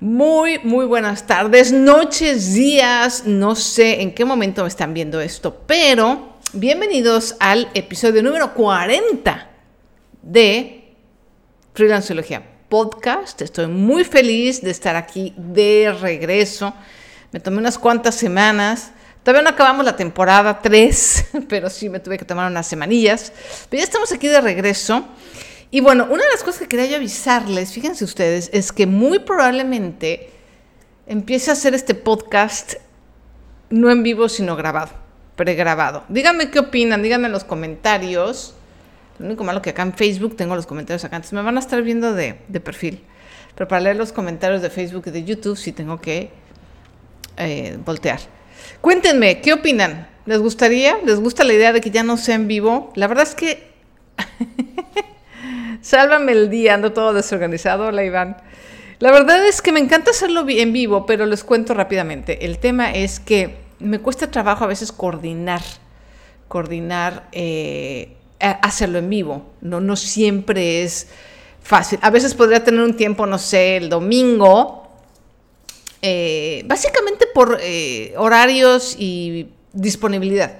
Muy, muy buenas tardes, noches, días, no sé en qué momento me están viendo esto, pero bienvenidos al episodio número 40 de Freelanceología Podcast. Estoy muy feliz de estar aquí de regreso. Me tomé unas cuantas semanas. Todavía no acabamos la temporada 3, pero sí me tuve que tomar unas semanillas. Pero ya estamos aquí de regreso. Y bueno, una de las cosas que quería yo avisarles, fíjense ustedes, es que muy probablemente empiece a hacer este podcast no en vivo, sino grabado, pregrabado. Díganme qué opinan, díganme en los comentarios. Lo único malo que acá en Facebook tengo los comentarios acá, entonces me van a estar viendo de, perfil. Pero para leer los comentarios de Facebook y de YouTube sí tengo que eh, voltear. Cuéntenme, ¿qué opinan? ¿Les gustaría? ¿Les gusta la idea de que ya no sea en vivo? La verdad es que Sálvame el día, ando todo desorganizado. Hola, Iván. La verdad es que me encanta hacerlo en vivo, pero les cuento rápidamente. El tema es que me cuesta trabajo a veces coordinar, coordinar, eh, hacerlo en vivo. No, no siempre es fácil. A veces podría tener un tiempo, no sé, el domingo, eh, básicamente por eh, horarios y disponibilidad.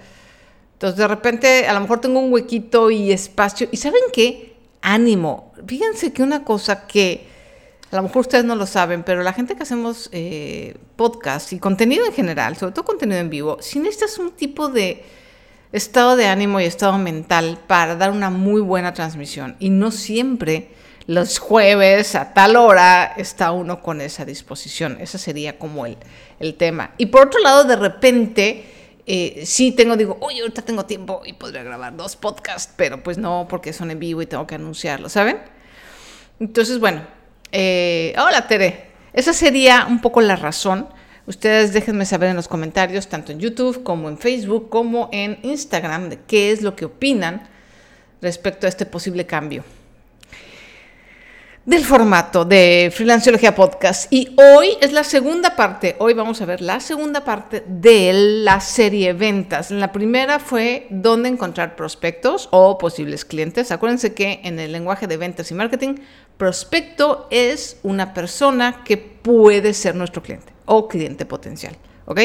Entonces, de repente, a lo mejor tengo un huequito y espacio. ¿Y saben qué? Ánimo. Fíjense que una cosa que a lo mejor ustedes no lo saben, pero la gente que hacemos eh, podcast y contenido en general, sobre todo contenido en vivo, si necesitas un tipo de estado de ánimo y estado mental para dar una muy buena transmisión. Y no siempre los jueves a tal hora está uno con esa disposición. Ese sería como el, el tema. Y por otro lado, de repente eh, sí tengo, digo, oye, ahorita tengo tiempo y podría grabar dos podcasts, pero pues no, porque son en vivo y tengo que anunciarlo, ¿saben? Entonces, bueno, eh, hola Tere, esa sería un poco la razón. Ustedes déjenme saber en los comentarios, tanto en YouTube como en Facebook, como en Instagram, de qué es lo que opinan respecto a este posible cambio del formato de Freelanceología Podcast. Y hoy es la segunda parte, hoy vamos a ver la segunda parte de la serie ventas. La primera fue dónde encontrar prospectos o posibles clientes. Acuérdense que en el lenguaje de ventas y marketing, prospecto es una persona que puede ser nuestro cliente o cliente potencial. ¿Ok?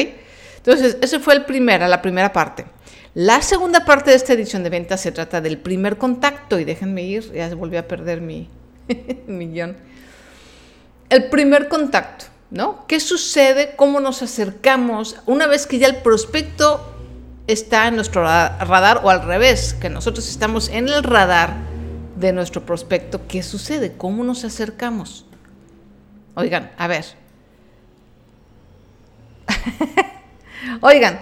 Entonces, esa fue el primera, la primera parte. La segunda parte de esta edición de ventas se trata del primer contacto y déjenme ir, ya volví a perder mi, millón. El primer contacto, ¿no? ¿Qué sucede? ¿Cómo nos acercamos una vez que ya el prospecto está en nuestro radar o al revés, que nosotros estamos en el radar de nuestro prospecto? ¿Qué sucede? ¿Cómo nos acercamos? Oigan, a ver. Oigan,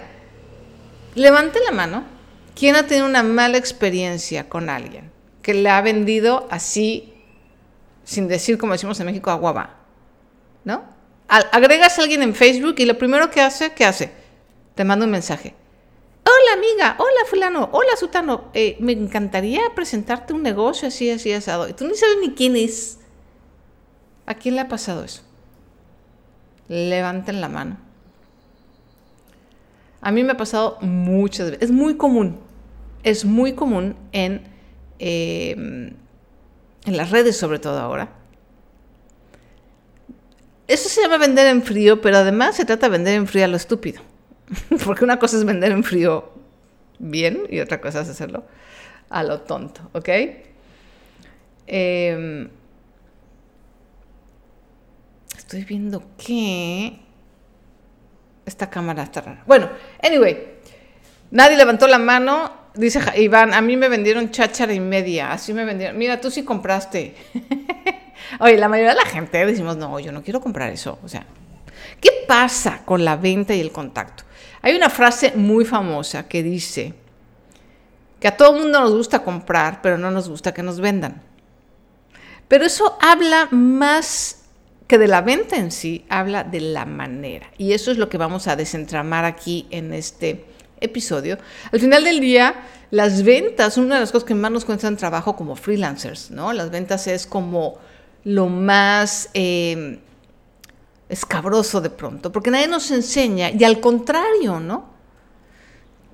levante la mano. ¿Quién ha tenido una mala experiencia con alguien que le ha vendido así sin decir, como decimos en México, aguaba. ¿No? agregas a alguien en Facebook y lo primero que hace, ¿qué hace? Te manda un mensaje. Hola amiga, hola fulano, hola sutano, eh, me encantaría presentarte un negocio así, así, asado. Y tú no sabes ni quién es. ¿A quién le ha pasado eso? Levanten la mano. A mí me ha pasado muchas veces. Es muy común. Es muy común en eh, en las redes sobre todo ahora. Eso se llama vender en frío, pero además se trata de vender en frío a lo estúpido. Porque una cosa es vender en frío bien y otra cosa es hacerlo a lo tonto, ¿ok? Em, estoy viendo que esta cámara está rara. Bueno, anyway, nadie levantó la mano Dice Iván, a mí me vendieron cháchara y media, así me vendieron. Mira, tú sí compraste. Oye, la mayoría de la gente decimos, no, yo no quiero comprar eso. O sea, ¿qué pasa con la venta y el contacto? Hay una frase muy famosa que dice que a todo el mundo nos gusta comprar, pero no nos gusta que nos vendan. Pero eso habla más que de la venta en sí, habla de la manera. Y eso es lo que vamos a desentramar aquí en este episodio, al final del día, las ventas, una de las cosas que más nos cuestan trabajo como freelancers, ¿no? Las ventas es como lo más em, escabroso de pronto, porque nadie nos enseña, y al contrario, ¿no?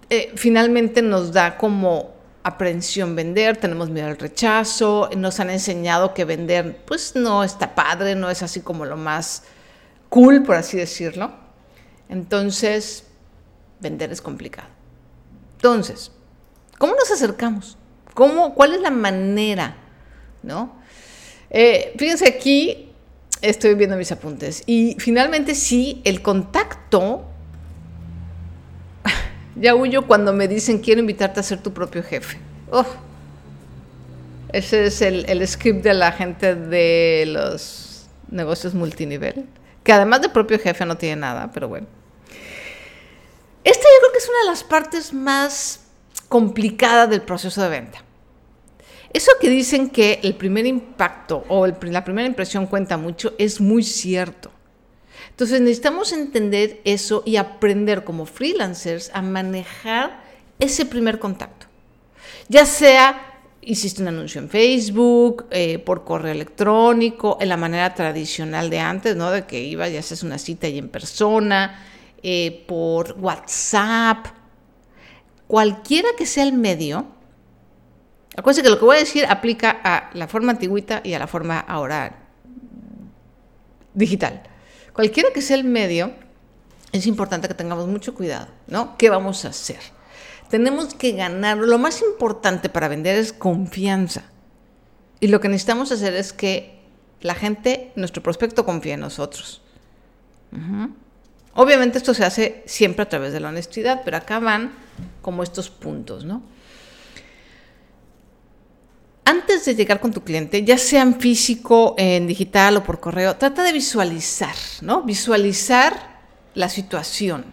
Eh, finalmente nos da como aprensión vender, tenemos miedo al rechazo, nos han enseñado que vender pues no está padre, no es así como lo más cool, por así decirlo. Entonces, vender es complicado. Entonces, ¿cómo nos acercamos? ¿Cómo, ¿Cuál es la manera? ¿No? Eh, fíjense aquí, estoy viendo mis apuntes. Y finalmente sí, el contacto ya huyo cuando me dicen quiero invitarte a ser tu propio jefe. ese es el, script de la gente de los negocios multinivel, que además de propio jefe no tiene nada, pero bueno. Esta yo creo que es una de las partes más complicadas del proceso de venta. Eso que dicen que el primer impacto o la primera impresión cuenta mucho es muy cierto. Entonces necesitamos entender eso y aprender como freelancers a manejar ese primer contacto. Ya sea hiciste un anuncio en Facebook, eh, por correo electrónico, en la manera tradicional de antes, ¿no? De que ibas y haces una cita y en persona, eh, por WhatsApp, cualquiera que sea el medio. Acuérdense que lo que voy a decir aplica a la forma antigüita y a la forma ahora digital. Cualquiera que sea el medio, es importante que tengamos mucho cuidado, ¿no? ¿Qué vamos a hacer? Tenemos que ganar, lo más importante para vender es confianza. Y lo que necesitamos hacer es que la gente, nuestro prospecto, confíe en nosotros. Obviamente esto se hace siempre a través de la honestidad, pero acá van como estos puntos, ¿no? antes de llegar con tu cliente, ya sea en físico, en digital o por correo, trata de visualizar, ¿no? Visualizar la situación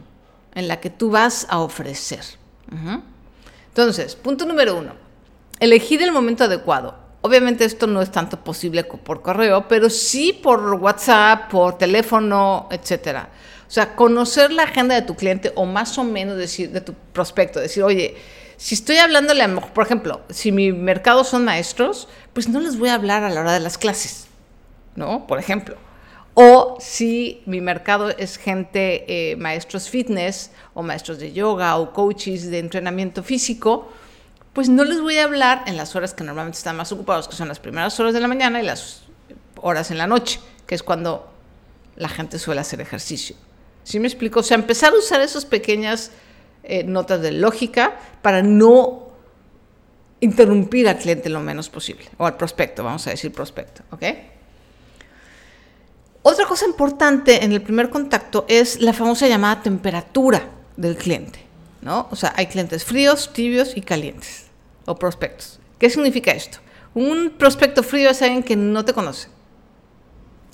en la que tú vas a ofrecer. Entonces, punto número uno, elegir el momento adecuado. Obviamente esto no es tanto posible por correo, pero sí por WhatsApp, por teléfono, etcétera. O sea, conocer la agenda de tu cliente o más o menos decir de tu prospecto, decir, oye, si estoy hablándole, a, por ejemplo, si mi mercado son maestros, pues no les voy a hablar a la hora de las clases, ¿no? Por ejemplo. O si mi mercado es gente, eh, maestros fitness o maestros de yoga o coaches de entrenamiento físico, pues no les voy a hablar en las horas que normalmente están más ocupados, que son las primeras horas de la mañana y las horas en la noche, que es cuando la gente suele hacer ejercicio. ¿Sí me explico? O sea, empezar a usar esas pequeñas eh, notas de lógica para no interrumpir al cliente lo menos posible, o al prospecto, vamos a decir prospecto, ¿ok? Otra cosa importante en el primer contacto es la famosa llamada temperatura del cliente, ¿no? O sea, hay clientes fríos, tibios y calientes, o prospectos. ¿Qué significa esto? Un prospecto frío es alguien que no te conoce,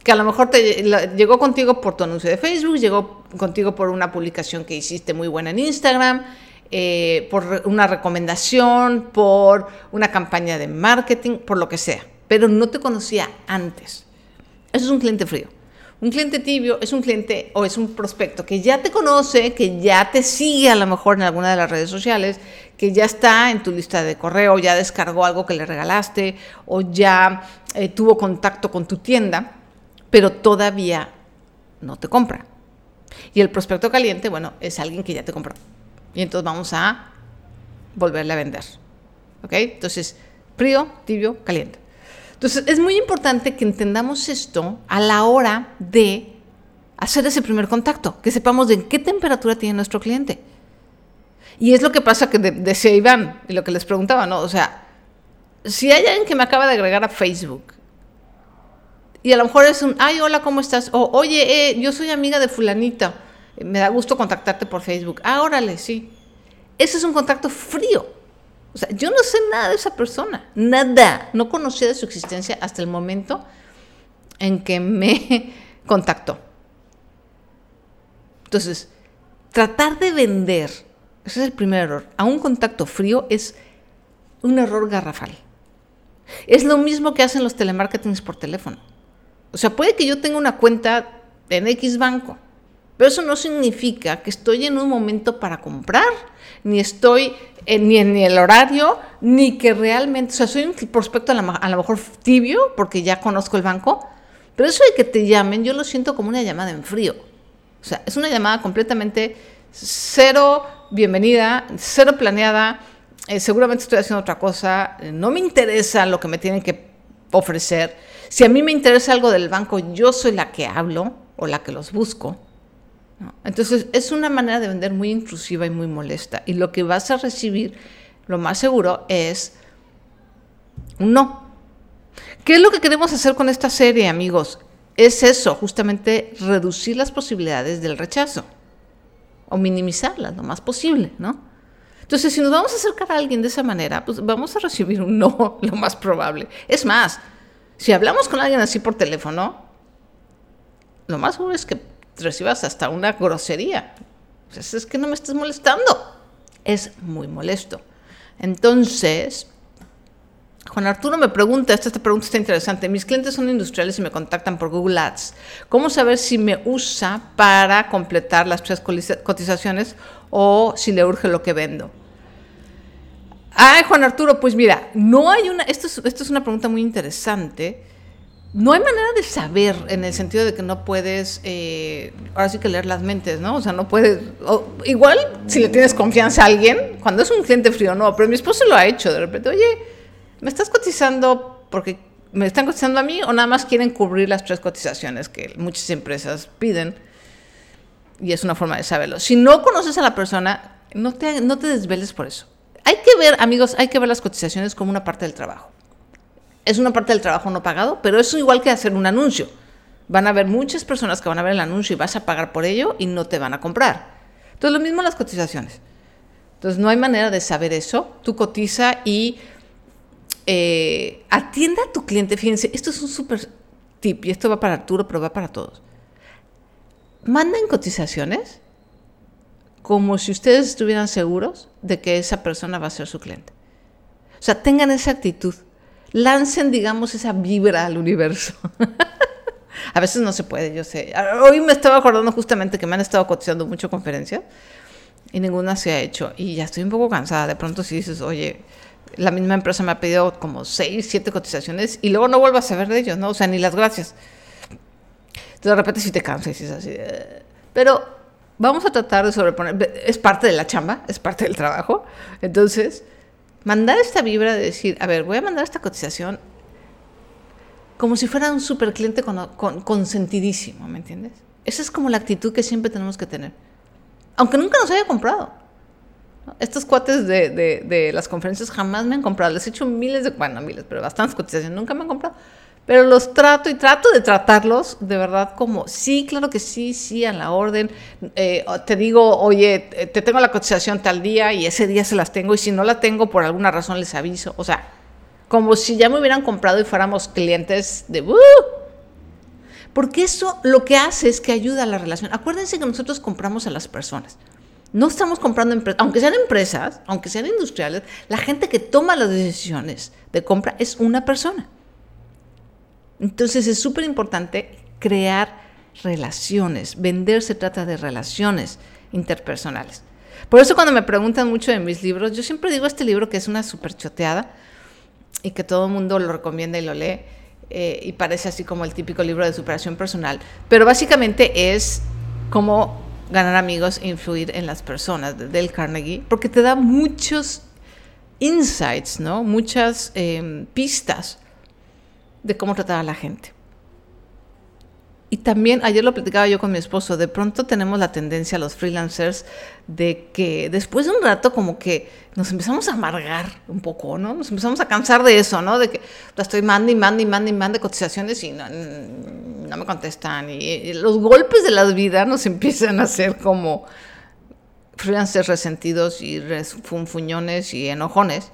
que a lo mejor llegó contigo por tu anuncio de Facebook, llegó contigo por una publicación que hiciste muy buena en Instagram, eh, por una recomendación, por una campaña de marketing, por lo que sea, pero no te conocía antes. Eso es un cliente frío. Un cliente tibio es un cliente o es un prospecto que ya te conoce, que ya te sigue a lo mejor en alguna de las redes sociales, que ya está en tu lista de correo, ya descargó algo que le regalaste o ya eh, tuvo contacto con tu tienda pero todavía no te compra. Y el prospecto caliente, bueno, es alguien que ya te compró. Y entonces vamos a volverle a vender. ¿Ok? Entonces, frío, tibio, caliente. Entonces, es muy importante que entendamos esto a la hora de hacer ese primer contacto, que sepamos de qué temperatura tiene nuestro cliente. Y es lo que pasa que decía Iván, y lo que les preguntaba, ¿no? O sea, si hay alguien que me acaba de agregar a Facebook y a lo mejor es un, ay, hola, ¿cómo estás? O, oye, eh, yo soy amiga de fulanita, me da gusto contactarte por Facebook. Ah, sí. Ese es un contacto frío. O sea, yo no sé nada de esa persona, nada. No conocía de su existencia hasta el momento en que me contactó. Entonces, tratar de vender, ese es el primer error, a un contacto frío es un error garrafal. Es lo mismo que hacen los telemarketings por teléfono. O sea, puede que yo tenga una cuenta en X banco, pero eso no significa que estoy en un momento para comprar, ni estoy ni en el horario, ni que realmente, o sea, soy un prospecto a, a lo mejor tibio, porque ya conozco el banco, pero eso de que te llamen, yo lo siento como una llamada en frío. O sea, es una llamada completamente cero bienvenida, cero planeada, eh, seguramente estoy haciendo otra cosa, no me interesa lo que me tienen que ofrecer. Si a mí me interesa algo del banco, yo soy la que hablo o la que los busco. Entonces es una manera de vender muy intrusiva y muy molesta. Y lo que vas a recibir, lo más seguro, es un no. ¿Qué es lo que queremos hacer con esta serie, amigos? Es eso, justamente reducir las posibilidades del rechazo o minimizarlas lo más posible, ¿no? Entonces, si nos vamos a acercar a alguien de esa manera, pues vamos a recibir un no, lo más probable. Es más, si hablamos con alguien así por teléfono, lo más seguro es que recibas hasta una grosería. Pues es que no me estés molestando. Es muy molesto. Entonces, Juan Arturo me pregunta, esta, esta, pregunta está interesante, mis clientes son industriales y me contactan por Google Ads. ¿Cómo saber si me usa para completar las tres cotizaciones o si le urge lo que vendo? Ay, Juan Arturo, pues mira, no hay una, esto es, esto es una pregunta muy interesante. No hay manera de saber en el sentido de que no puedes, eh, ahora sí que leer las mentes, ¿no? O sea, no puedes, igual si le tienes confianza a alguien, cuando es un cliente frío, no, pero mi esposo lo ha hecho de repente, oye, ¿me estás cotizando porque me están cotizando a mí o nada más quieren cubrir las tres cotizaciones que muchas empresas piden? Y es una forma de saberlo. Si no conoces a la persona, no te, no te desveles por eso. Hay que ver, amigos, hay que ver las cotizaciones como una parte del trabajo. Es una parte del trabajo no pagado, pero es igual que hacer un anuncio. Van a haber muchas personas que van a ver el anuncio y vas a pagar por ello y no te van a comprar. Entonces, lo mismo las cotizaciones. Entonces, no hay manera de saber eso. Tú cotiza y eh, atienda a tu cliente. Fíjense, esto es un súper tip y esto va para Arturo, pero va para todos. Manden cotizaciones como si ustedes estuvieran seguros de que esa persona va a ser su cliente. O sea, tengan esa actitud. Lancen, digamos, esa vibra al universo. a veces no se puede, yo sé. Hoy me estaba acordando justamente que me han estado cotizando mucho conferencias y ninguna se ha hecho. Y ya estoy un poco cansada. De pronto si dices, oye, la misma empresa me ha pedido como seis, siete cotizaciones y luego no vuelvo a saber de ellos, ¿no? O sea, ni las gracias. Entonces, de repente si te cansas y dices así. Pero vamos a tratar de sobreponer. Es parte de la chamba, es parte del trabajo. Entonces, mandar esta vibra de decir, a ver, voy a mandar esta cotización como si fuera un super cliente con, consentidísimo, ¿me entiendes? Esa es como la actitud que siempre tenemos que tener. Aunque nunca nos haya comprado. Estos cuates de, de, las conferencias jamás me han comprado. Les he hecho miles de, bueno, miles, pero bastantes cotizaciones. Nunca me han comprado. Pero los trato y trato de tratarlos de verdad como, sí, claro que sí, sí, a la orden. Eh, te digo, oye, te tengo la cotización tal día y ese día se las tengo. Y si no la tengo, por alguna razón les aviso. O sea, como si ya me hubieran comprado y fuéramos clientes de... ¡uh! Porque eso lo que hace es que ayuda a la relación. Acuérdense que nosotros compramos a las personas. No estamos comprando empresas, aunque sean empresas, aunque sean industriales, la gente que toma las decisiones de compra es una persona. Entonces es súper importante crear relaciones. Vender se trata de relaciones interpersonales. Por eso cuando me preguntan mucho de mis libros, yo siempre digo este libro que es una súper choteada y que todo el mundo lo recomienda y lo lee. Eh, y parece así como el típico libro de superación personal. Pero básicamente es como ganar amigos e influir en las personas del Carnegie, porque te da muchos insights, ¿no? Muchas em, pistas de cómo tratar a la gente. Y también, ayer lo platicaba yo con mi esposo, de pronto tenemos la tendencia, los freelancers, de que después de un rato como que nos empezamos a amargar un poco, ¿no? Nos empezamos a cansar de eso, ¿no? De que estoy mande y mande y mande y mande cotizaciones y no, no me contestan. Y, los golpes de la vida nos empiezan a hacer como freelancers resentidos y funfuñones y enojones.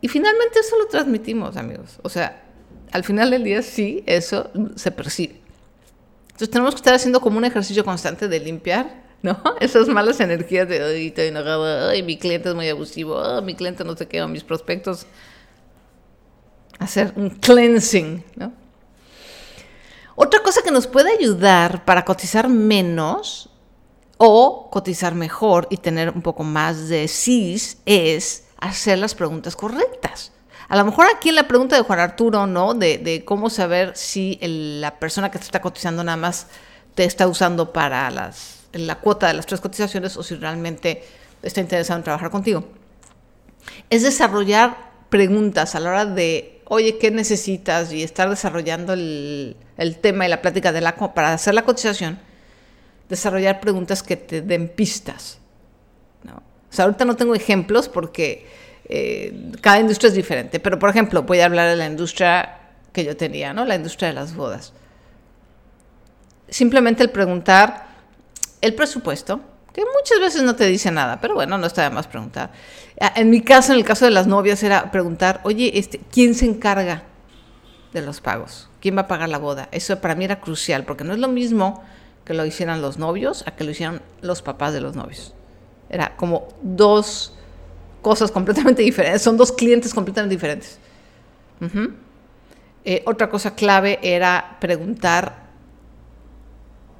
Y finalmente eso lo transmitimos, amigos. O sea, al final del día sí, eso se percibe. Entonces tenemos que estar haciendo como un ejercicio constante de limpiar, ¿no? Esas malas energías de, ay, estoy enojada, ay, mi cliente es muy abusivo, ay, mi cliente no sé qué, mis prospectos. Hacer un cleansing, ¿no? Otra cosa que nos puede ayudar para cotizar menos o cotizar mejor y tener un poco más de SIS es hacer las preguntas correctas. A lo mejor aquí en la pregunta de Juan Arturo, ¿no? De, cómo saber si la persona que te está cotizando nada más te está usando para las, la cuota de las tres cotizaciones o si realmente está interesado en trabajar contigo. es desarrollar preguntas a la hora de, oye, ¿qué necesitas? Y estar desarrollando el, tema y la plática de la, para hacer la cotización, desarrollar preguntas que te den pistas. ¿no? O sea, ahorita no tengo ejemplos porque eh, cada industria es diferente, pero por ejemplo, voy a hablar de la industria que yo tenía, ¿no? La industria de las bodas. Simplemente el preguntar el presupuesto, que muchas veces no te dice nada, pero bueno, no está de más preguntar. Ah, en mi caso, en el caso de las novias, era preguntar, oye, este, ¿quién se encarga de los pagos? ¿Quién va a pagar la boda? Eso para mí era crucial, porque no es lo mismo que lo hicieran los novios a que lo hicieran los papás de los novios. Era como dos cosas completamente diferentes, son dos clientes completamente diferentes. Eh, otra cosa clave era preguntar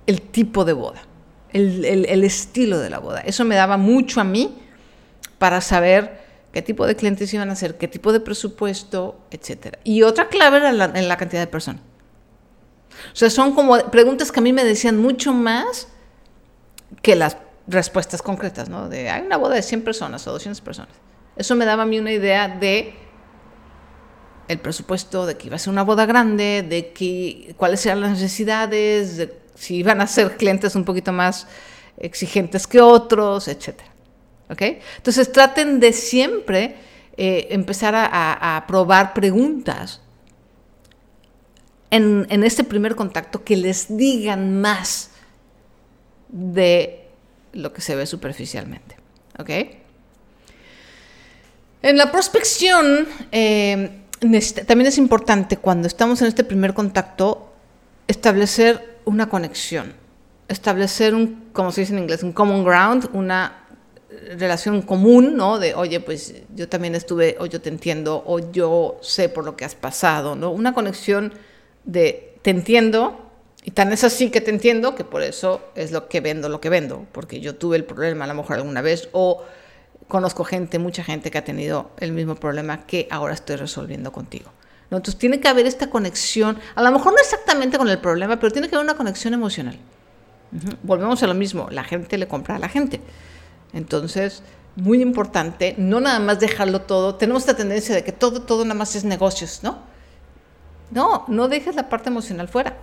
el tipo de boda el, estilo de la boda. Eso me daba mucho a mí para saber qué tipo de clientes iban a ser, qué tipo de presupuesto, etc. Y otra clave era la, la cantidad de personas. O sea, son como preguntas que a mí me decían mucho más que las respuestas concretas, ¿no? De, hay una boda de 100 personas o 200 personas. Eso me daba a mí una idea de el presupuesto, de que iba a ser una boda grande, de que, cuáles eran las necesidades, de si iban a ser clientes un poquito más exigentes que otros, etc. ¿Ok? Entonces traten de siempre eh, empezar a, probar preguntas en, en, este primer contacto que les digan más de lo que se ve superficialmente. ¿Ok? En la prospección, eh, también es importante cuando estamos en este primer contacto establecer una conexión, establecer un, como se dice en inglés, un common ground, una relación común, ¿no? De, oye, pues yo también estuve, o yo te entiendo, o yo sé por lo que has pasado, ¿no? Una conexión de, te entiendo, y tan es así que te entiendo, que por eso es lo que vendo, lo que vendo, porque yo tuve el problema a lo mejor alguna vez, o conozco gente, mucha gente que ha tenido el mismo problema que ahora estoy resolviendo contigo. Entonces tiene que haber esta conexión, a lo mejor no exactamente con el problema, pero tiene que haber una conexión emocional. Volvemos a lo mismo, la gente le compra a la gente. Entonces, muy importante, no nada más dejarlo todo. Tenemos esta tendencia de que todo, todo nada más es negocios, ¿no? No, no dejes la parte emocional fuera.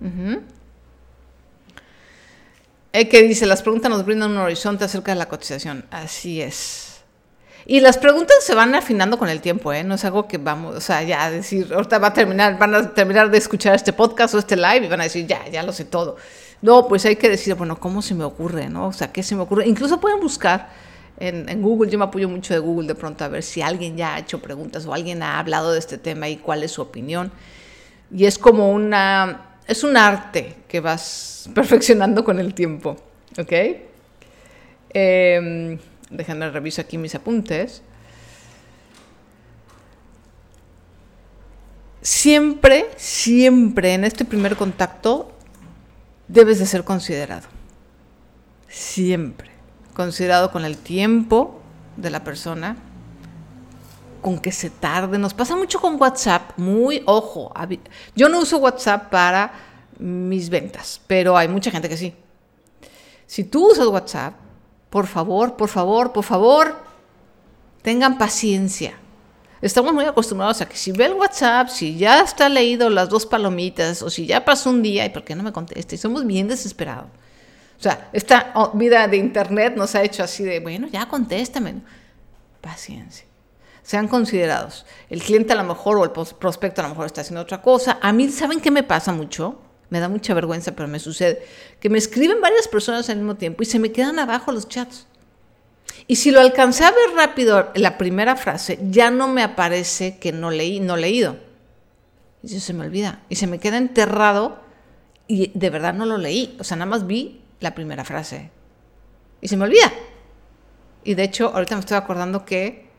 Uh que dice, las preguntas nos brindan un horizonte acerca de la cotización. Así es. Y las preguntas se van afinando con el tiempo, ¿eh? No es algo que vamos, o sea, ya decir, ahorita va a terminar, van a terminar de escuchar este podcast o este live y van a decir, ya, ya lo sé todo. No, pues hay que decir, bueno, ¿cómo se me ocurre, no? O sea, ¿qué se me ocurre? Incluso pueden buscar en, en Google, yo me apoyo mucho de Google de pronto a ver si alguien ya ha hecho preguntas o alguien ha hablado de este tema y cuál es su opinión. Y es como una, es un arte que vas perfeccionando con el tiempo, ¿ok? Eh, déjenme reviso aquí mis apuntes. Siempre, siempre en este primer contacto debes de ser considerado. Siempre. Considerado con el tiempo de la persona, con que se tarde. Nos pasa mucho con WhatsApp, muy ojo. Yo no uso WhatsApp para mis ventas, pero hay mucha gente que sí. Si tú usas WhatsApp, por favor, por favor, por favor, tengan paciencia. Estamos muy acostumbrados a que si ve el WhatsApp, si ya está leído las dos palomitas o si ya pasó un día, ¿y por qué no me contesta? Y somos bien desesperados. O sea, esta vida de Internet nos ha hecho así de, bueno, ya contéstame. Paciencia. Sean considerados. El cliente a lo mejor o el prospecto a lo mejor está haciendo otra cosa. A mí, ¿saben qué me pasa mucho? me da mucha vergüenza, pero me sucede, que me escriben varias personas al mismo tiempo y se me quedan abajo los chats. Y si lo alcancé a ver rápido la primera frase, ya no me aparece que no leí, no leído. Y se me olvida. Y se me queda enterrado y de verdad no lo leí. O sea, nada más vi la primera frase. Y se me olvida. Y de hecho, ahorita me estoy acordando que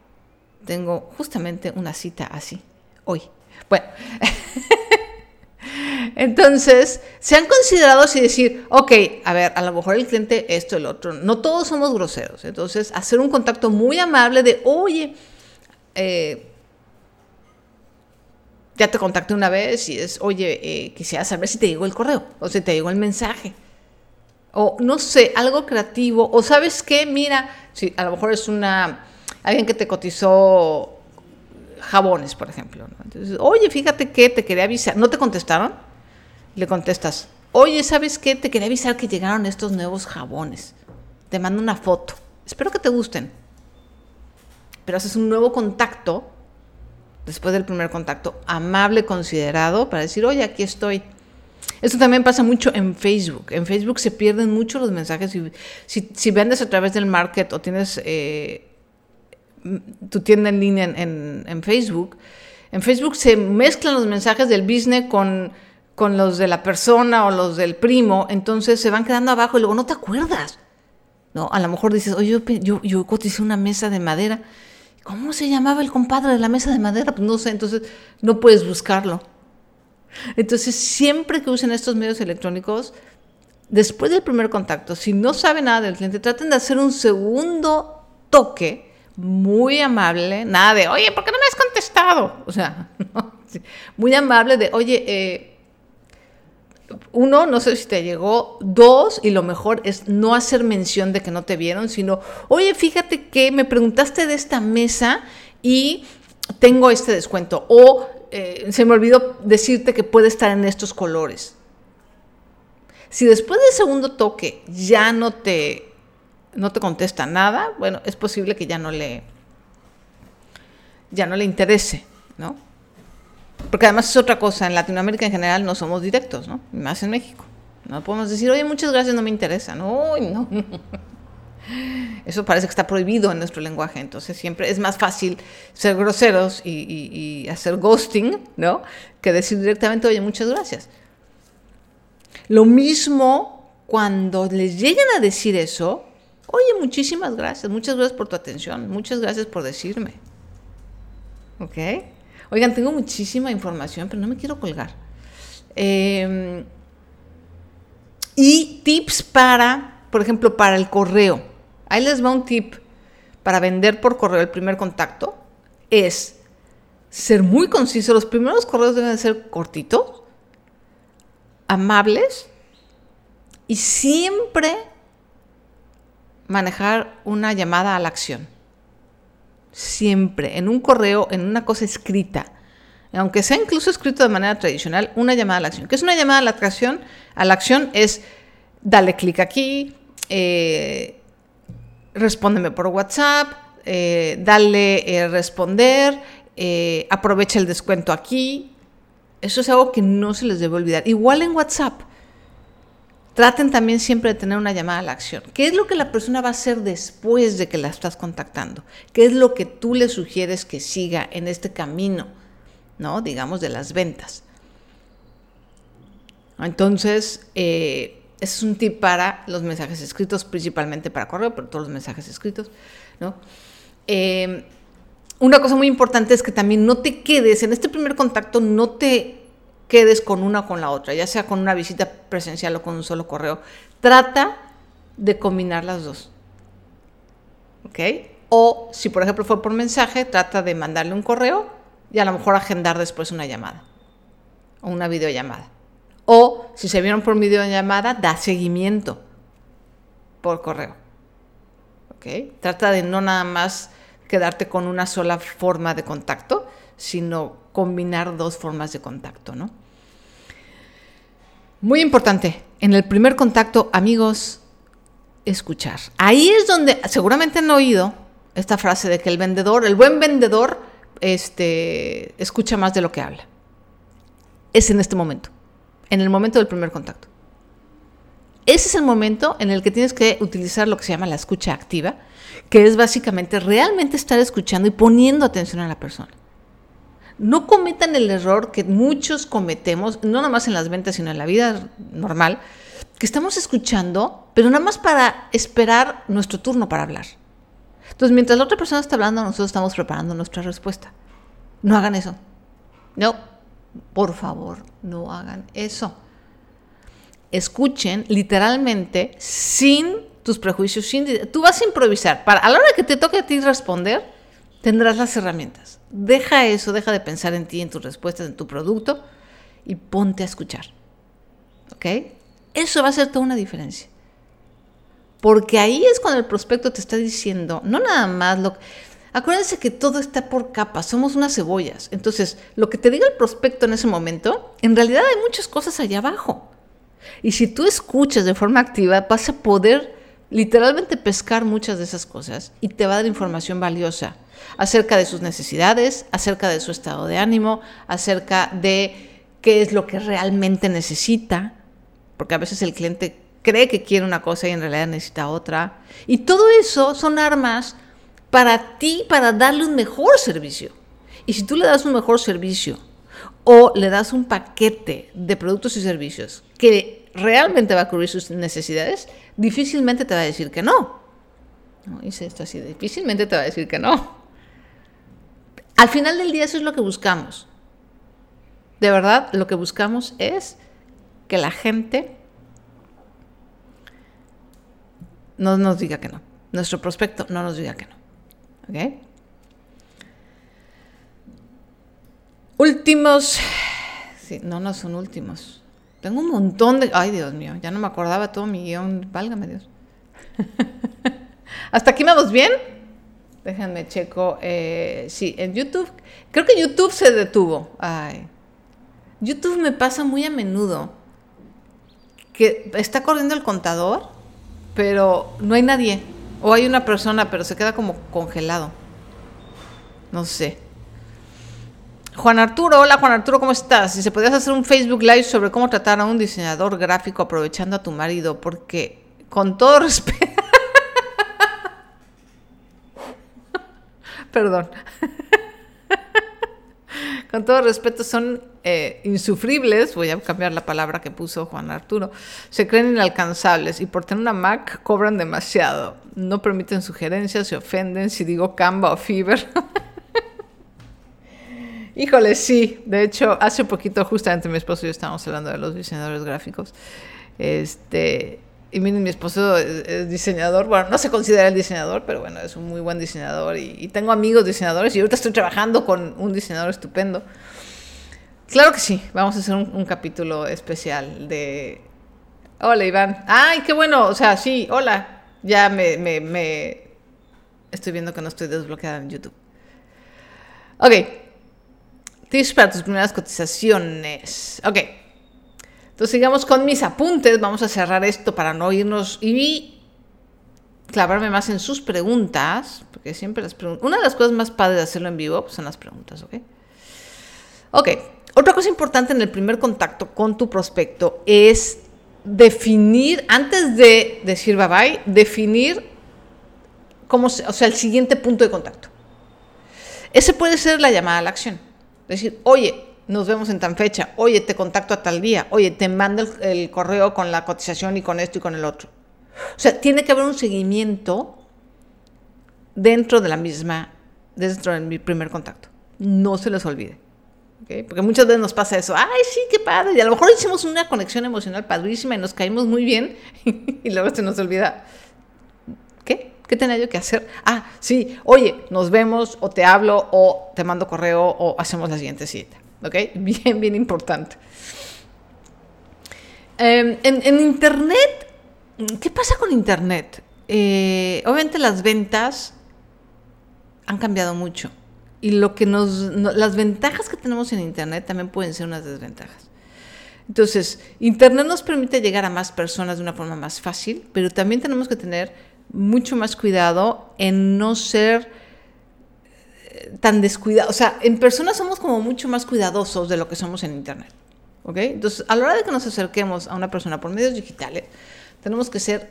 tengo justamente una cita así, hoy. Bueno. Entonces, se han considerado así decir, ok, a ver, a lo mejor el cliente esto, el otro, no todos somos groseros. Entonces, hacer un contacto muy amable de, oye, eh, ya te contacté una vez y es, oye, eh, quisiera saber si te llegó el correo o si te llegó el mensaje. O no sé, algo creativo. O sabes qué, mira, si a lo mejor es una alguien que te cotizó jabones, por ejemplo. Oye, fíjate que te quería avisar. ¿No te contestaron? Le contestas, oye, ¿sabes qué? Te quería avisar que llegaron estos nuevos jabones. Te mando una foto. Espero que te gusten. Pero haces un nuevo contacto, después del primer contacto, amable, considerado, para decir, oye, aquí estoy. Esto también pasa mucho en Facebook. En Facebook se pierden mucho los mensajes. Si, si, vendes a través del market o tienes eh, tu tienda en línea en, Facebook, en Facebook se mezclan los mensajes del business con, con los de la persona o los del primo, entonces se van quedando abajo y luego no te acuerdas. ¿no? A lo mejor dices, oye, yo, yo, yo una mesa de madera. ¿Cómo se llamaba el compadre de la mesa de madera? Pues no sé, entonces no puedes buscarlo. Entonces, siempre que usen estos medios electrónicos, después del primer contacto, si no saben nada del cliente, traten de hacer un segundo toque muy amable, nada de, oye, ¿por qué no me has contestado? O sea, muy amable de, oye, eh, uno, no sé si te llegó, dos, y lo mejor es no hacer mención de que no te vieron, sino, oye, fíjate que me preguntaste de esta mesa y tengo este descuento, o eh, se me olvidó decirte que puede estar en estos colores. Si después del segundo toque ya no te, no te contesta nada, bueno, es posible que ya no le, ya no le interese, ¿no? Porque además es otra cosa, en Latinoamérica en general no somos directos, ¿no? Más en México. No podemos decir, oye, muchas gracias, no me interesa. No. Eso parece que está prohibido en nuestro lenguaje, entonces siempre es más fácil ser groseros y, hacer ghosting, ¿no? Que decir directamente, oye, muchas gracias. Lo mismo cuando les llegan a decir eso, oye, muchísimas gracias, muchas gracias por tu atención, muchas gracias por decirme. ¿Ok? Oigan, tengo muchísima información, pero no me quiero colgar. Em, y tips para, por ejemplo, para el correo. Ahí les va un tip para vender por correo el primer contacto. Es ser muy conciso. Los primeros correos deben ser cortitos, amables y siempre manejar una llamada a la acción siempre, en un correo, en una cosa escrita, aunque sea incluso escrito de manera tradicional, una llamada a la acción. ¿Qué es una llamada a la acción? A la acción es dale clic aquí, eh, respóndeme por WhatsApp, eh, dale eh, responder, aprovecha el descuento aquí. Eso es algo que no se les debe olvidar. Igual en WhatsApp. Traten también siempre de tener una llamada a la acción. ¿Qué es lo que la persona va a hacer después de que la estás contactando? ¿Qué es lo que tú le sugieres que siga en este camino, ¿no? digamos, de las ventas? Entonces, eh, es un tip para los mensajes escritos, principalmente para correo, pero todos los mensajes escritos. ¿no? Eh, una cosa muy importante es que también no te quedes en este primer contacto, no te quedes con una o con la otra, ya sea con una visita presencial o con un solo correo. Trata de combinar las dos. ¿Ok? O si por ejemplo fue por mensaje, trata de mandarle un correo y a lo mejor agendar después una llamada o una videollamada. O si se vieron por videollamada, da seguimiento por correo. ¿Ok? Trata de no nada más quedarte con una sola forma de contacto, sino combinar dos formas de contacto, ¿no? Muy importante, en el primer contacto, amigos, escuchar. Ahí es donde seguramente han oído esta frase de que el vendedor, el buen vendedor, este, escucha más de lo que habla. Es en este momento, en el momento del primer contacto. Ese es el momento en el que tienes que utilizar lo que se llama la escucha activa, que es básicamente realmente estar escuchando y poniendo atención a la persona no cometan el error que muchos cometemos, no nada más en las ventas, sino en la vida normal, que estamos escuchando, pero nada más para esperar nuestro turno para hablar. Entonces, mientras la otra persona está hablando, nosotros estamos preparando nuestra respuesta. No hagan eso. No, por favor, no hagan eso. Escuchen literalmente sin tus prejuicios, sin, tú vas a improvisar. Para, a la hora que te toque a ti responder, tendrás las herramientas. Deja eso, deja de pensar en ti, en tus respuestas, en tu producto y ponte a escuchar. ¿Ok? Eso va a hacer toda una diferencia. Porque ahí es cuando el prospecto te está diciendo, no nada más lo Acuérdense que todo está por capas, somos unas cebollas. Entonces, lo que te diga el prospecto en ese momento, en realidad hay muchas cosas allá abajo. Y si tú escuchas de forma activa, vas a poder literalmente pescar muchas de esas cosas y te va a dar información valiosa acerca de sus necesidades, acerca de su estado de ánimo, acerca de qué es lo que realmente necesita, porque a veces el cliente cree que quiere una cosa y en realidad necesita otra. Y todo eso son armas para ti, para darle un mejor servicio. Y si tú le das un mejor servicio o le das un paquete de productos y servicios que realmente va a cubrir sus necesidades, difícilmente te va a decir que no. No hice esto así, difícilmente te va a decir que no. Al final del día eso es lo que buscamos. De verdad, lo que buscamos es que la gente no nos diga que no. Nuestro prospecto no nos diga que no. ¿Ok? Últimos. Sí, no, no son últimos. Tengo un montón de. Ay, Dios mío, ya no me acordaba todo mi guion. Válgame Dios. ¿Hasta aquí vamos bien? Déjenme checo. Eh, sí, en YouTube. Creo que YouTube se detuvo. Ay. YouTube me pasa muy a menudo que está corriendo el contador, pero no hay nadie. O hay una persona, pero se queda como congelado. No sé. Juan Arturo, hola Juan Arturo, ¿cómo estás? Si se podías hacer un Facebook Live sobre cómo tratar a un diseñador gráfico aprovechando a tu marido, porque con todo respeto... Perdón. con todo respeto, son eh, insufribles, voy a cambiar la palabra que puso Juan Arturo, se creen inalcanzables y por tener una Mac cobran demasiado. No permiten sugerencias, se ofenden si digo Canva o Fiverr. Híjole, sí. De hecho, hace poquito justamente mi esposo y yo estábamos hablando de los diseñadores gráficos. Este, y miren, mi esposo es, diseñador, bueno, no se considera el diseñador, pero bueno, es un muy buen diseñador y, tengo amigos diseñadores y ahorita estoy trabajando con un diseñador estupendo. Claro que sí, vamos a hacer un, capítulo especial de... Hola Iván. Ay, qué bueno, o sea, sí, hola. Ya me, me, me... Estoy viendo que no estoy desbloqueada en YouTube. Ok. Tips para tus primeras cotizaciones. Ok. Entonces sigamos con mis apuntes. Vamos a cerrar esto para no irnos y clavarme más en sus preguntas. Porque siempre las preguntas... Una de las cosas más padres de hacerlo en vivo pues, son las preguntas, ¿ok? Ok. Otra cosa importante en el primer contacto con tu prospecto es definir, antes de decir bye bye, definir cómo, o sea, el siguiente punto de contacto. Ese puede ser la llamada a la acción. Decir, oye, nos vemos en tan fecha, oye, te contacto a tal día, oye, te mando el, correo con la cotización y con esto y con el otro. O sea, tiene que haber un seguimiento dentro de la misma, dentro de mi primer contacto. No se les olvide. Porque muchas veces nos pasa eso, ay, sí, qué padre, y a lo mejor hicimos una conexión emocional padrísima y nos caímos muy bien y luego se nos olvida, ¿qué? ¿Qué tenía yo que hacer? Ah, sí, oye, nos vemos o te hablo o te mando correo o hacemos la siguiente cita, ¿ok? Bien, bien importante. Em, en, Internet, ¿qué pasa con Internet? Eh, obviamente las ventas han cambiado mucho. Y lo que nos, las ventajas que tenemos en Internet también pueden ser unas desventajas. Entonces, Internet nos permite llegar a más personas de una forma más fácil, pero también tenemos que tener mucho más cuidado en no ser eh, tan descuidados. O sea, en personas somos como mucho más cuidadosos de lo que somos en Internet. ¿Ok? Entonces, a la hora de que nos acerquemos a una persona por medios digitales, tenemos que ser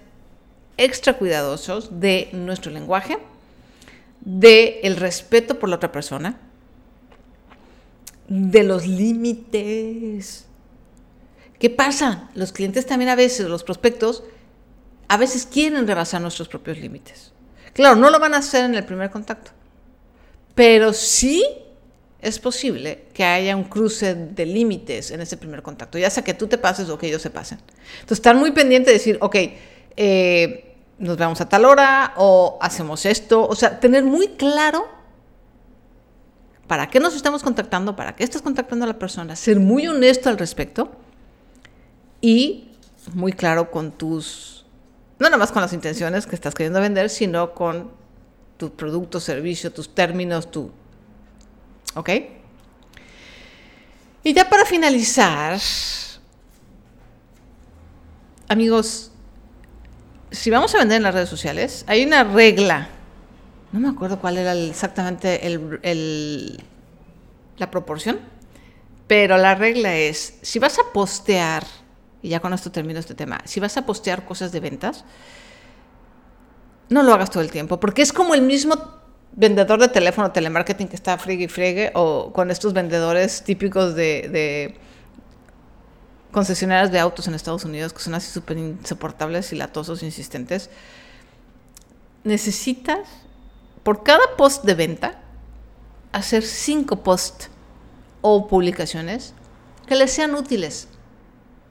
extra cuidadosos de nuestro lenguaje, de el respeto por la otra persona, de los límites. ¿Qué pasa? Los clientes también a veces, los prospectos, a veces quieren rebasar nuestros propios límites. Claro, no lo van a hacer en el primer contacto, pero sí es posible que haya un cruce de límites en ese primer contacto, ya sea que tú te pases o que ellos se pasen. Entonces, estar muy pendiente de decir, ok, eh, nos vemos a tal hora o hacemos esto. O sea, tener muy claro para qué nos estamos contactando, para qué estás contactando a la persona, ser muy honesto al respecto y muy claro con tus, no nada más con las intenciones que estás queriendo vender, sino con tu producto, servicio, tus términos, tu... ¿Ok? Y ya para finalizar, amigos, si vamos a vender en las redes sociales, hay una regla. No me acuerdo cuál era exactamente la proporción, pero la regla es, si vas a postear, y ya con esto termino este tema, si vas a postear cosas de ventas, no lo hagas todo el tiempo, porque es como el mismo vendedor de teléfono, telemarketing que está friegue y o con estos vendedores típicos de, concesionarias de autos en Estados Unidos que son así súper insoportables y latosos, insistentes. Necesitas, por cada post de venta, hacer cinco posts o publicaciones que les sean útiles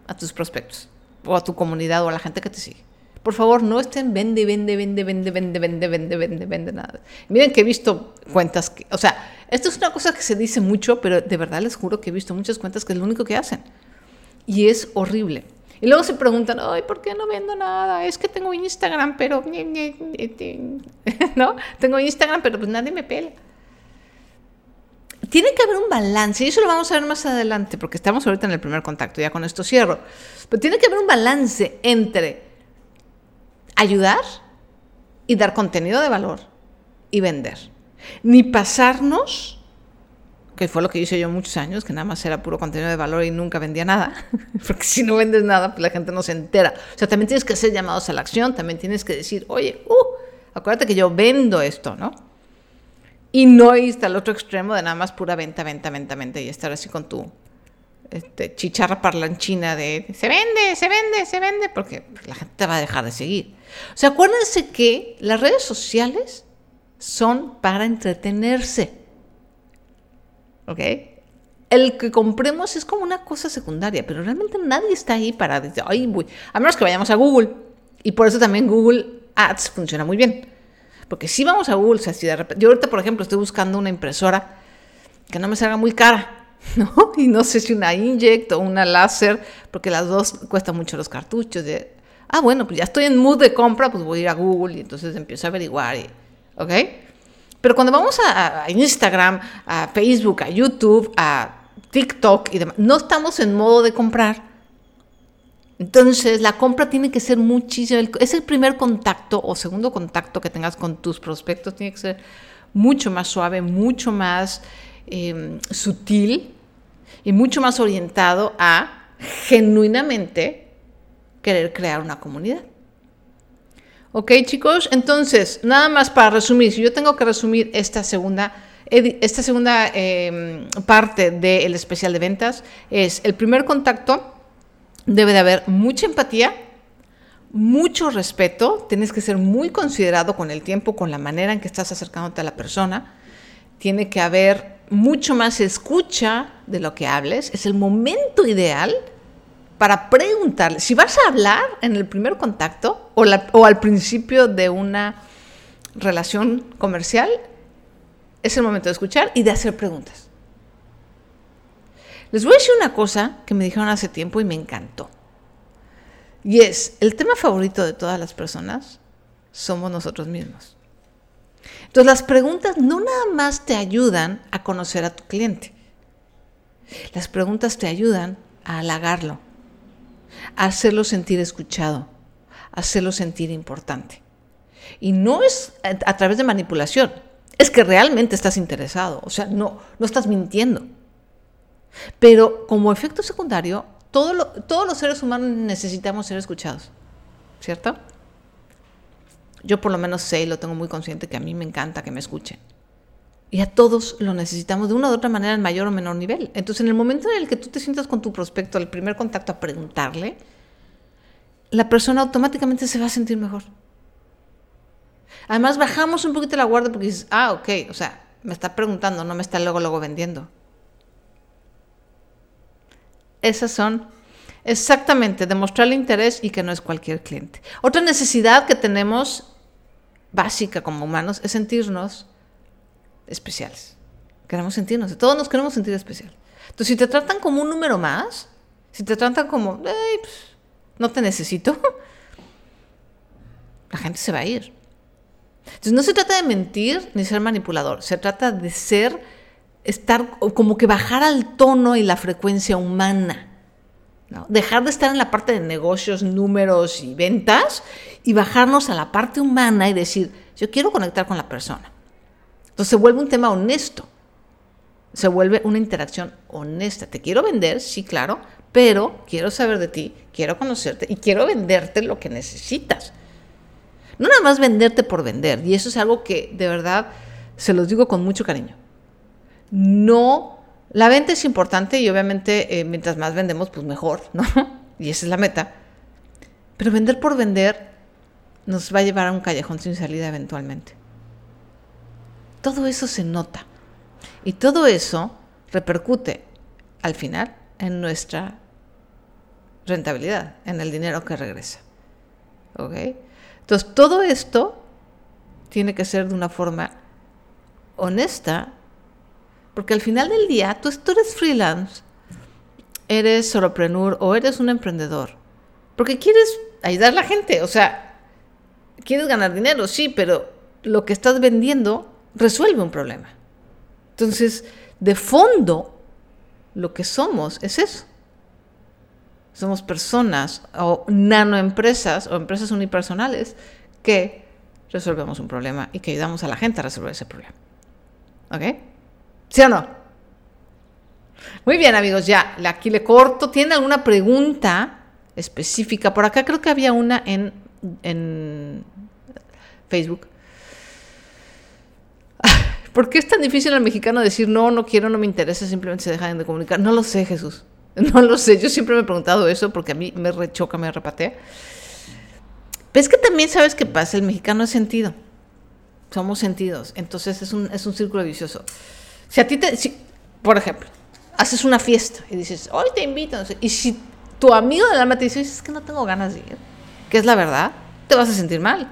a tus prospectos, o a tu comunidad, o a la gente que te sigue. Por favor, no estén vende, vende, vende, vende, vende, vende, vende, vende, vende, nada. Miren que he visto cuentas que, o sea, esto es una cosa que se dice mucho, pero de verdad les juro que he visto muchas cuentas que es lo único que hacen. Y es horrible. Y luego se preguntan, ay, ¿por qué no vendo nada? Es que tengo Instagram, pero... ¿No? Tengo Instagram, pero pues nadie me pela. Tiene que haber un balance, y eso lo vamos a ver más adelante, porque estamos ahorita en el primer contacto, ya con esto cierro. Pero tiene que haber un balance entre ayudar y dar contenido de valor y vender. Ni pasarnos, que fue lo que hice yo muchos años, que nada más era puro contenido de valor y nunca vendía nada, porque si no vendes nada, pues la gente no se entera. O sea, también tienes que hacer llamados a la acción, también tienes que decir, oye, uh, acuérdate que yo vendo esto, ¿no? Y no irte al otro extremo de nada más pura venta, venta, venta, venta y estar así con tu este, chicharra parlanchina de se vende, se vende, se vende, porque la gente te va a dejar de seguir. O sea, acuérdense que las redes sociales son para entretenerse. ¿Ok? El que compremos es como una cosa secundaria, pero realmente nadie está ahí para decir, ay, voy. A menos que vayamos a Google. Y por eso también Google Ads funciona muy bien. Porque si vamos a Google, o sea, si de repente, yo ahorita, por ejemplo, estoy buscando una impresora que no me salga muy cara. ¿no? Y no sé si una Inject o una láser, porque las dos cuestan mucho los cartuchos. Ah, bueno, pues ya estoy en mood de compra, pues voy a ir a Google y entonces empiezo a averiguar, ¿ok? Pero cuando vamos a, Instagram, a Facebook, a YouTube, a TikTok y demás, no estamos en modo de comprar. Entonces, la compra tiene que ser muchísimo, es el primer contacto o segundo contacto que tengas con tus prospectos, tiene que ser mucho más suave, mucho más Em, sutil y mucho más orientado a genuinamente querer crear una comunidad. Ok, chicos, entonces, nada más para resumir, si yo tengo que resumir esta segunda, esta segunda em, parte del especial de ventas, es el primer contacto, debe de haber mucha empatía, mucho respeto, tienes que ser muy considerado con el tiempo, con la manera en que estás acercándote a la persona, tiene que haber mucho más escucha de lo que hables, es el momento ideal para preguntarle. Si vas a hablar en el primer contacto o, o al principio de una relación comercial, es el momento de escuchar y de hacer preguntas. Les voy a decir una cosa que me dijeron hace tiempo y me encantó. Y es, el tema favorito de todas las personas somos nosotros mismos. Entonces las preguntas no nada más te ayudan a conocer a tu cliente. Las preguntas te ayudan a halagarlo, a hacerlo sentir escuchado, a hacerlo sentir importante. Y no es a, través de manipulación, es que realmente estás interesado, o sea, no, no estás mintiendo. Pero como efecto secundario, todos los seres humanos necesitamos ser escuchados, ¿cierto? Yo por lo menos sé y lo tengo muy consciente que a mí me encanta que me escuchen. Y a todos lo necesitamos de una u otra manera en mayor o menor nivel. Entonces, en el momento en el que tú te sientas con tu prospecto, el primer contacto a preguntarle, la persona automáticamente se va a sentir mejor. Además, bajamos un poquito la guardia porque dices, ah, ok, o sea, me está preguntando, no me está luego, luego vendiendo. Esas son Exactamente, demostrarle interés y que no es cualquier cliente. Otra necesidad que tenemos básica como humanos es sentirnos especiales. Queremos sentirnos, todos nos queremos sentir especial. Entonces, si te tratan como un número más, si te tratan como, pues, no te necesito, la gente se va a ir. Entonces no se trata de mentir ni ser manipulador, se trata de ser, estar como que bajar al tono y la frecuencia humana. Dejar de estar en la parte de negocios, números y ventas y bajarnos a la parte humana y decir, yo quiero conectar con la persona. Entonces se vuelve un tema honesto, se vuelve una interacción honesta. Te quiero vender, sí, claro, pero quiero saber de ti, quiero conocerte y quiero venderte lo que necesitas. No nada más venderte por vender, y eso es algo que de verdad se los digo con mucho cariño. No la venta es importante y obviamente eh, mientras más vendemos, pues mejor, ¿no? Y esa es la meta. Pero vender por vender nos va a llevar a un callejón sin salida eventualmente. Todo eso se nota. Y todo eso repercute al final en nuestra rentabilidad, en el dinero que regresa. ¿Ok? Entonces, todo esto tiene que ser de una forma honesta porque al final del día, tú, eres freelance, eres solopreneur o eres un emprendedor. Porque quieres ayudar a la gente. O sea, quieres ganar dinero, sí, pero lo que estás vendiendo resuelve un problema. Entonces, de fondo, lo que somos es eso. Somos personas o nanoempresas o empresas unipersonales que resolvemos un problema y que ayudamos a la gente a resolver ese problema. ¿Ok? ¿Sí o no? Muy bien, amigos, ya, aquí le corto. ¿Tiene alguna pregunta específica? Por acá creo que había una en, en Facebook. ¿Por qué es tan difícil al mexicano decir no, no quiero, no me interesa, simplemente se dejan de comunicar? No lo sé, Jesús. No lo sé. Yo siempre me he preguntado eso porque a mí me rechoca, me repatea. Pero es que también sabes qué pasa. El mexicano es sentido. Somos sentidos. Entonces es un, es un círculo vicioso. Si a ti te, por ejemplo, haces una fiesta y dices, hoy te invito, y si tu amigo del alma te dice, es que no tengo ganas de ir, que es la verdad, te vas a sentir mal.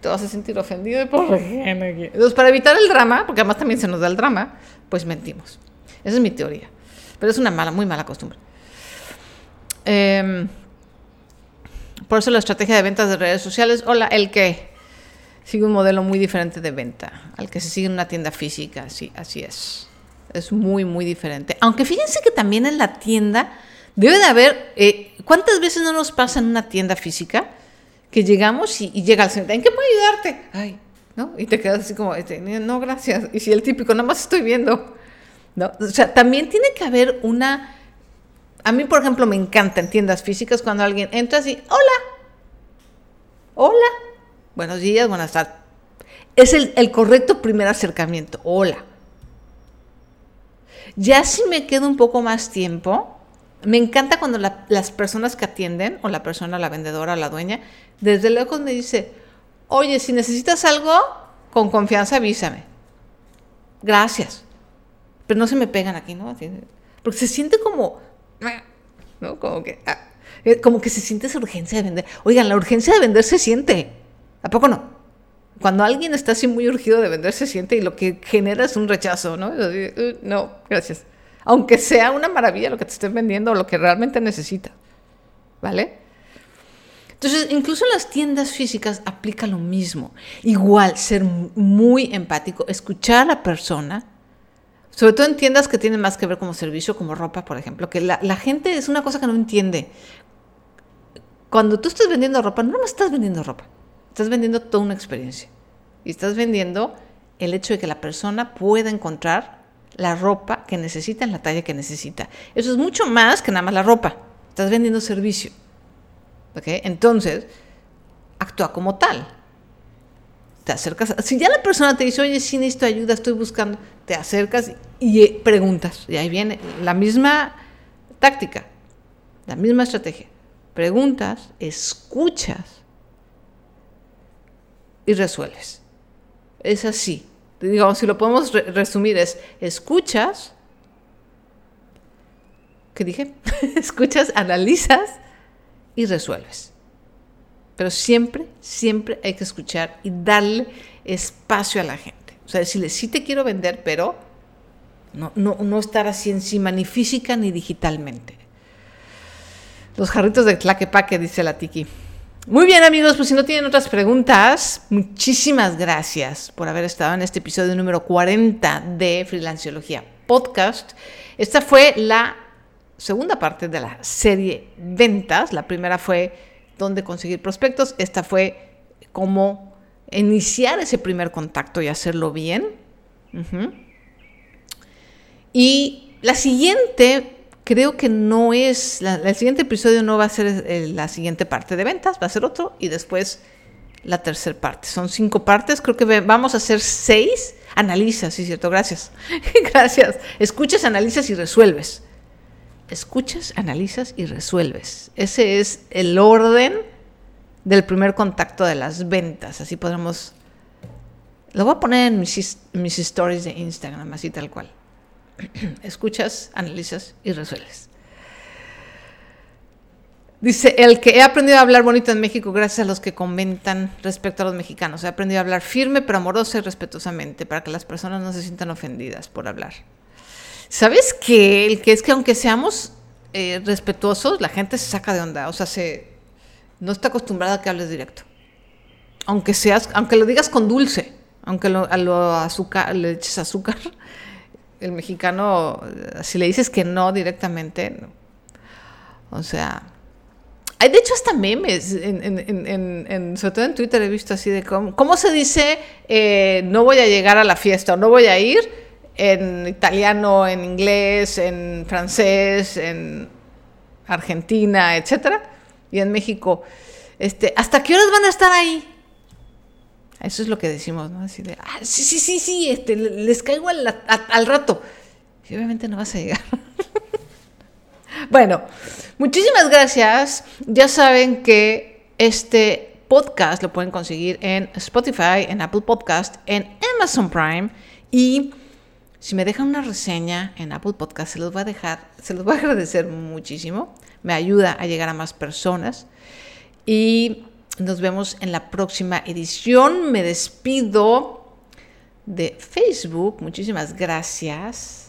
Te vas a sentir ofendido por Entonces, para evitar el drama, porque además también se nos da el drama, pues mentimos. Esa es mi teoría. Pero es una mala, muy mala costumbre. Em, por eso la estrategia de ventas de redes sociales, hola, el que sigue un modelo muy diferente de venta al que se sigue en una tienda física, sí, así es. Es muy, muy diferente. Aunque fíjense que también en la tienda debe de haber, eh, ¿cuántas veces no nos pasa en una tienda física que llegamos y, llega el señor, ¿en qué puedo ayudarte? Ay, ¿no? Y te quedas así como, este, no, gracias. Y si el típico, nada más estoy viendo. ¿No? O sea, también tiene que haber una... A mí, por ejemplo, me encanta en tiendas físicas cuando alguien entra así, hola, hola, buenos días, buenas tardes. Es el, correcto primer acercamiento. Hola. Ya si me quedo un poco más tiempo, me encanta cuando las personas que atienden, o la persona, la vendedora, la dueña, desde lejos me dice, oye, si necesitas algo, con confianza avísame. Gracias. Pero no se me pegan aquí, ¿no? Porque se siente como, ¿no? Como que, ah, eh, como que se siente esa urgencia de vender. Oigan, la urgencia de vender se siente. ¿A poco no? Cuando alguien está así muy urgido de vender, se siente y lo que genera es un rechazo, ¿no? Uh, no, gracias. Aunque sea una maravilla lo que te estén vendiendo o lo que realmente necesita. ¿Vale? Entonces, incluso en las tiendas físicas aplica lo mismo. Igual, ser muy empático, escuchar a la persona, sobre todo en tiendas que tienen más que ver como servicio, como ropa, por ejemplo, que la, la gente es una cosa que no entiende. Cuando tú estás vendiendo ropa, no me estás vendiendo ropa. Estás vendiendo toda una experiencia. Y estás vendiendo el hecho de que la persona pueda encontrar la ropa que necesita en la talla que necesita. Eso es mucho más que nada más la ropa. Estás vendiendo servicio. ¿Ok? Entonces, actúa como tal. Te acercas. Si ya la persona te dice, oye, si necesito ayuda, estoy buscando, te acercas y preguntas. Y ahí viene la misma táctica, la misma estrategia. Preguntas, escuchas y resuelves. Es así. Digamos, si lo podemos resumir es, escuchas, ¿qué dije? escuchas, analizas y resuelves. Pero siempre, siempre hay que escuchar y darle espacio a la gente. O sea, decirle, sí te quiero vender, pero no, no, no estar así encima, ni física ni digitalmente. Los jarritos de Tlaquepaque, dice la Tiki. Muy bien amigos, pues si no tienen otras preguntas, muchísimas gracias por haber estado en este episodio número 40 de Freelanciología Podcast. Esta fue la segunda parte de la serie Ventas. La primera fue dónde conseguir prospectos. Esta fue cómo iniciar ese primer contacto y hacerlo bien. Y la siguiente creo que no es, el siguiente episodio no va a ser eh, la siguiente parte de ventas, va a ser otro y después la tercera parte. Son cinco partes, creo que vamos a hacer seis. Analizas, sí, cierto, gracias. gracias. Escuchas, analizas y resuelves. Escuchas, analizas y resuelves. Ese es el orden del primer contacto de las ventas. Así podremos... Lo voy a poner en mis, mis stories de Instagram, así tal cual. Escuchas, analizas y resuelves. Dice, el que he aprendido a hablar bonito en México gracias a los que comentan respecto a los mexicanos. He aprendido a hablar firme, pero amorosa y respetuosamente, para que las personas no se sientan ofendidas por hablar. ¿Sabes qué? El que es que aunque seamos eh, respetuosos, la gente se saca de onda. O sea, se, no está acostumbrada a que hables directo. Aunque seas, aunque lo digas con dulce, aunque lo, a azúcar, le eches azúcar, el mexicano, si le dices que no directamente, o sea, hay de hecho hasta memes, sobre todo en Twitter he visto así de cómo, cómo se dice eh, no voy a llegar a la fiesta o no voy a ir en italiano, en inglés, en francés, en Argentina, etcétera, y en México. Este, ¿Hasta qué horas van a estar ahí? Eso es lo que decimos, ¿no? Así de, ah, sí, sí, sí, sí, este, les caigo al, rato. Y obviamente no vas a llegar. bueno, muchísimas gracias. Ya saben que este podcast lo pueden conseguir en Spotify, en Apple Podcast, en Amazon Prime y si me dejan una reseña en Apple Podcast, se los voy a dejar, se los voy a agradecer muchísimo. Me ayuda a llegar a más personas. Y nos vemos en la próxima edición. Me despido de Facebook. Muchísimas gracias.